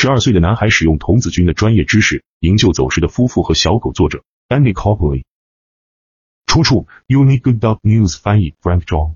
十二岁的男孩使用童子军的专业知识营救走失的夫妇和小狗。作者 Andy Copley。出处 Uni Good Dog News 翻译 Frank John。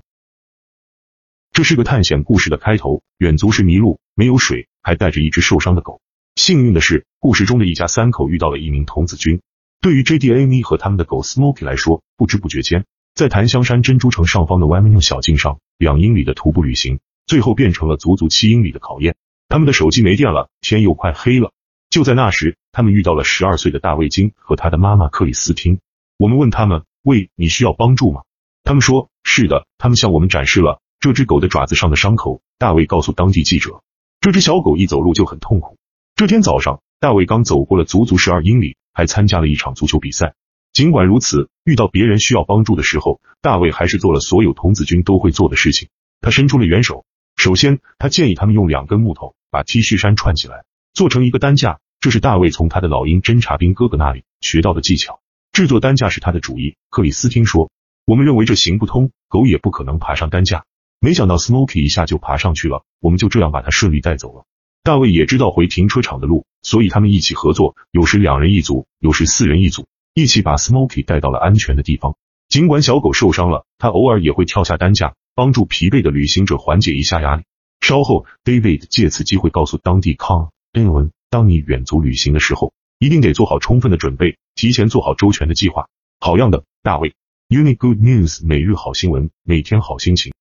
这是个探险故事的开头。远足时迷路，没有水，还带着一只受伤的狗。幸运的是，故事中的一家三口遇到了一名童子军。对于 J.D. Amy 和他们的狗 Smoky 来说，不知不觉间，在檀香山珍珠城上方的 w a m n 小径上，两英里的徒步旅行，最后变成了足足七英里的考验。他们的手机没电了，天又快黑了。就在那时，他们遇到了十二岁的大卫金和他的妈妈克里斯汀。我们问他们：“喂，你需要帮助吗？”他们说：“是的。”他们向我们展示了这只狗的爪子上的伤口。大卫告诉当地记者：“这只小狗一走路就很痛苦。”这天早上，大卫刚走过了足足十二英里，还参加了一场足球比赛。尽管如此，遇到别人需要帮助的时候，大卫还是做了所有童子军都会做的事情。他伸出了援手。首先，他建议他们用两根木头。把 T 恤衫串起来，做成一个担架。这是大卫从他的老鹰侦察兵哥哥那里学到的技巧。制作担架是他的主意。克里斯汀说：“我们认为这行不通，狗也不可能爬上担架。没想到 Smoky 一下就爬上去了，我们就这样把他顺利带走了。”大卫也知道回停车场的路，所以他们一起合作，有时两人一组，有时四人一组，一起把 Smoky 带到了安全的地方。尽管小狗受伤了，他偶尔也会跳下担架，帮助疲惫的旅行者缓解一下压力。稍后，David 借此机会告诉当地康恩文：当你远足旅行的时候，一定得做好充分的准备，提前做好周全的计划。好样的，大卫！Uni Good News 每日好新闻，每天好心情。